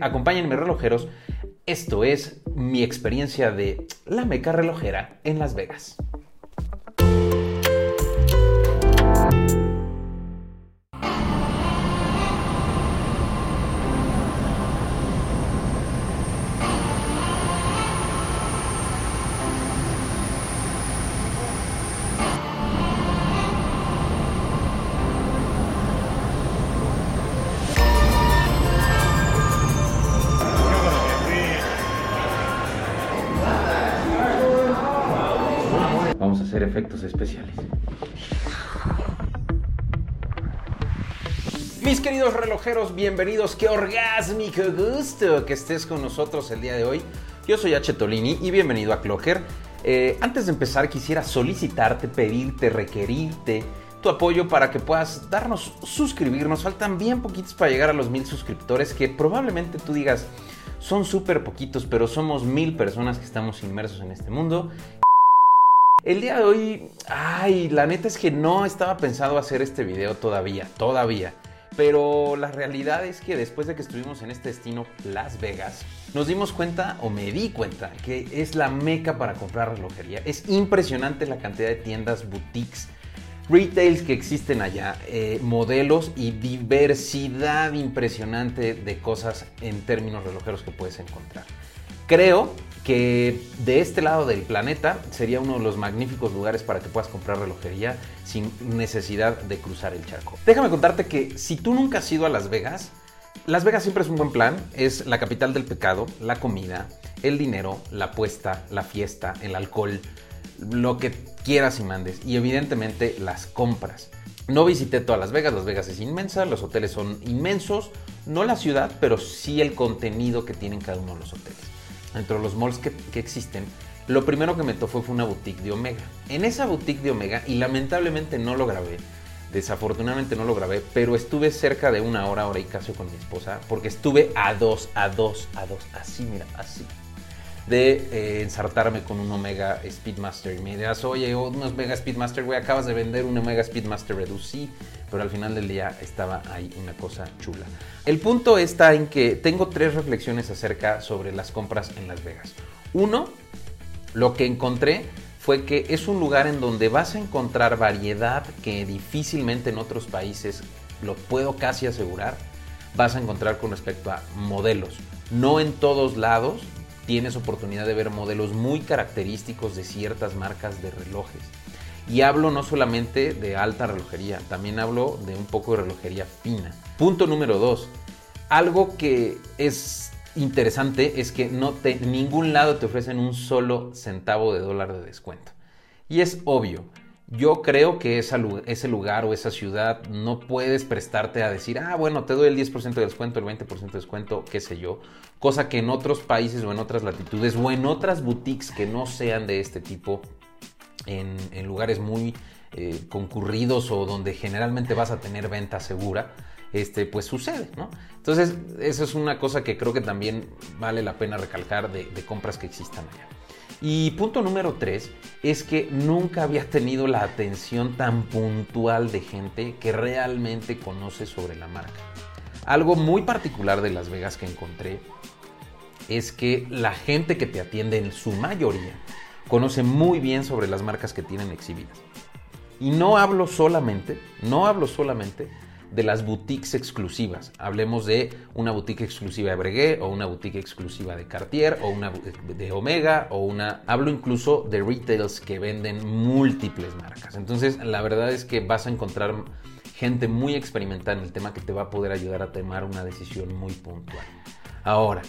Acompáñenme relojeros, esto es mi experiencia de la meca relojera en Las Vegas. A hacer efectos especiales. Mis queridos relojeros, bienvenidos. Qué orgásmico gusto que estés con nosotros el día de hoy. Yo soy H. Tolini y bienvenido a Clocker. Eh, antes de empezar, quisiera solicitarte, pedirte, requerirte tu apoyo para que puedas darnos suscribir. Nos faltan bien poquitos para llegar a los mil suscriptores que probablemente tú digas son súper poquitos, pero somos mil personas que estamos inmersos en este mundo el día de hoy, ay, la neta es que no estaba pensado hacer este video todavía, todavía. Pero la realidad es que después de que estuvimos en este destino Las Vegas, nos dimos cuenta, o me di cuenta, que es la meca para comprar relojería. Es impresionante la cantidad de tiendas, boutiques, retails que existen allá, eh, modelos y diversidad impresionante de cosas en términos relojeros que puedes encontrar. Creo que de este lado del planeta sería uno de los magníficos lugares para que puedas comprar relojería sin necesidad de cruzar el charco. Déjame contarte que si tú nunca has ido a Las Vegas, Las Vegas siempre es un buen plan, es la capital del pecado, la comida, el dinero, la apuesta, la fiesta, el alcohol, lo que quieras y mandes y evidentemente las compras. No visité todas Las Vegas, Las Vegas es inmensa, los hoteles son inmensos, no la ciudad, pero sí el contenido que tienen cada uno de los hoteles dentro de los malls que, existen, lo primero que me fue una boutique de Omega. En esa boutique de Omega, y lamentablemente no lo grabé, desafortunadamente no lo grabé, pero estuve cerca de una hora, hora y casi con mi esposa, porque estuve a dos, a dos, a dos, así, mira, así, de eh, ensartarme con un Omega Speedmaster. Y me dirás, oye, un Omega Speedmaster, güey, acabas de vender un Omega Speedmaster Reduce. Pero al final del día estaba ahí una cosa chula. El punto está en que tengo tres reflexiones acerca sobre las compras en Las Vegas. Uno, lo que encontré fue que es un lugar en donde vas a encontrar variedad que difícilmente en otros países, lo puedo casi asegurar, vas a encontrar con respecto a modelos. No en todos lados tienes oportunidad de ver modelos muy característicos de ciertas marcas de relojes. Y hablo no solamente de alta relojería, también hablo de un poco de relojería fina. Punto número dos. Algo que es interesante es que no te, ningún lado te ofrecen un solo centavo de dólar de descuento. Y es obvio. Yo creo que ese lugar o esa ciudad no puedes prestarte a decir, ah, bueno, te doy el 10% de descuento, el 20% de descuento, qué sé yo. Cosa que en otros países o en otras latitudes o en otras boutiques que no sean de este tipo, en, en lugares muy eh, concurridos o donde generalmente vas a tener venta segura, este, pues sucede, ¿no? Entonces, eso es una cosa que creo que también vale la pena recalcar de, de compras que existan allá. Y punto número tres es que nunca había tenido la atención tan puntual de gente que realmente conoce sobre la marca. Algo muy particular de Las Vegas que encontré es que la gente que te atiende en su mayoría conoce muy bien sobre las marcas que tienen exhibidas. Y no hablo solamente, no hablo solamente de las boutiques exclusivas. Hablemos de una boutique exclusiva de Breguet o una boutique exclusiva de Cartier o una de Omega o una... Hablo incluso de retails que venden múltiples marcas. Entonces la verdad es que vas a encontrar gente muy experimentada en el tema que te va a poder ayudar a tomar una decisión muy puntual. Ahora,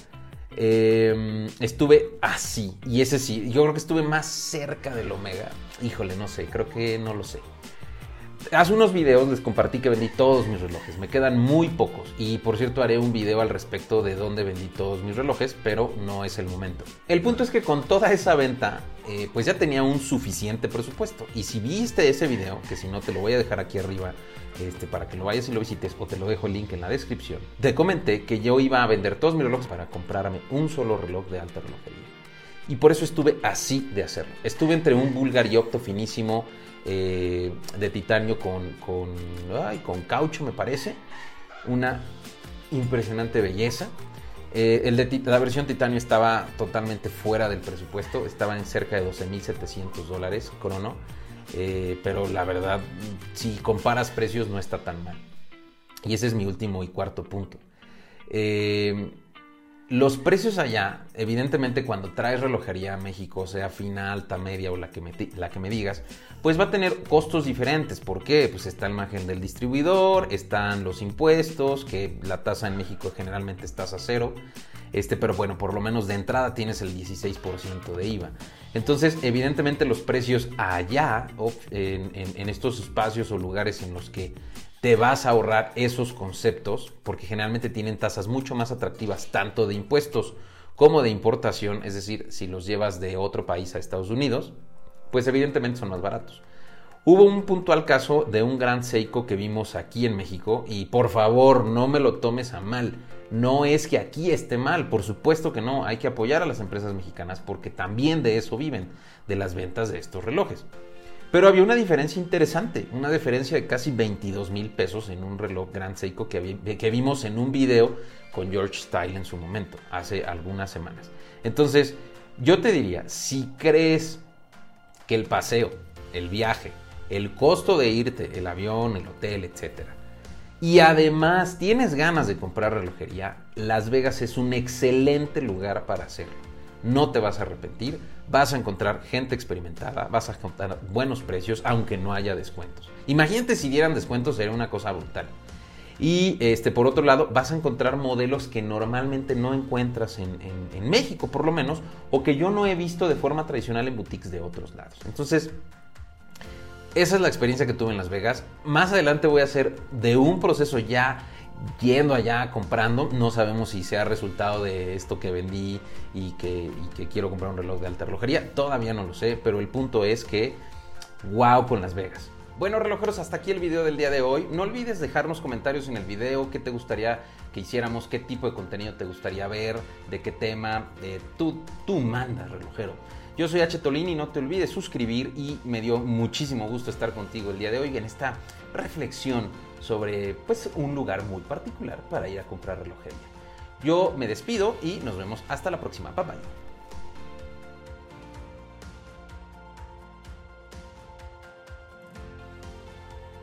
eh, estuve así, y ese sí, yo creo que estuve más cerca del Omega. Híjole, no sé, creo que no lo sé. Hace unos videos les compartí que vendí todos mis relojes, me quedan muy pocos y por cierto haré un video al respecto de dónde vendí todos mis relojes, pero no es el momento. El punto es que con toda esa venta eh, pues ya tenía un suficiente presupuesto y si viste ese video, que si no te lo voy a dejar aquí arriba este, para que lo vayas y lo visites o te lo dejo el link en la descripción, te comenté que yo iba a vender todos mis relojes para comprarme un solo reloj de alta relojería. Y por eso estuve así de hacerlo. Estuve entre un Bulgariopto finísimo eh, de titanio con, con, con caucho, me parece. Una impresionante belleza. Eh, el de, la versión titanio estaba totalmente fuera del presupuesto, estaba en cerca de 12.700 dólares crono, eh, pero la verdad, si comparas precios no está tan mal. Y ese es mi último y cuarto punto. Eh, los precios allá, evidentemente cuando traes relojería a México, sea fina, alta, media o la que, me, digas, pues va a tener costos diferentes. ¿Por qué? Pues está el margen del distribuidor, están los impuestos, que la tasa en México generalmente es tasa cero. Este, pero bueno, por lo menos de entrada tienes el 16% de IVA. Entonces, evidentemente los precios allá, en estos espacios o lugares en los que te vas a ahorrar esos conceptos porque generalmente tienen tasas mucho más atractivas tanto de impuestos como de importación, es decir, si los llevas de otro país a Estados Unidos, pues evidentemente son más baratos. Hubo un puntual caso de un gran Seiko que vimos aquí en México y por favor no me lo tomes a mal. No es que aquí esté mal, por supuesto que no, hay que apoyar a las empresas mexicanas porque también de eso viven, de las ventas de estos relojes. Pero había una diferencia interesante, una diferencia de casi 22 mil pesos en un reloj Grand Seiko que, que vimos en un video con George Style en su momento, hace algunas semanas. Entonces, yo te diría, si crees que el paseo, el viaje, el costo de irte, el avión, el hotel, etc. Y además tienes ganas de comprar relojería, Las Vegas es un excelente lugar para hacerlo no te vas a arrepentir, vas a encontrar gente experimentada, vas a encontrar buenos precios, aunque no haya descuentos. Imagínate si dieran descuentos, sería una cosa brutal. Y este, por otro lado, vas a encontrar modelos que normalmente no encuentras en, en, México, por lo menos, o que yo no he visto de forma tradicional en boutiques de otros lados. Entonces, esa es la experiencia que tuve en Las Vegas. Más adelante voy a hacer de un proceso ya yendo allá comprando. No sabemos si sea resultado de esto que vendí y que, quiero comprar un reloj de alta relojería. Todavía no lo sé, pero el punto es que wow con Las Vegas. Bueno, relojeros, hasta aquí el video del día de hoy. No olvides dejarnos comentarios en el video, qué te gustaría que hiciéramos, qué tipo de contenido te gustaría ver, de qué tema. Eh, tú, tú mandas, relojero. Yo soy H. Tolini, no te olvides suscribir y me dio muchísimo gusto estar contigo el día de hoy en esta reflexión sobre pues, un lugar muy particular para ir a comprar relojería. Yo me despido y nos vemos hasta la próxima. Bye bye.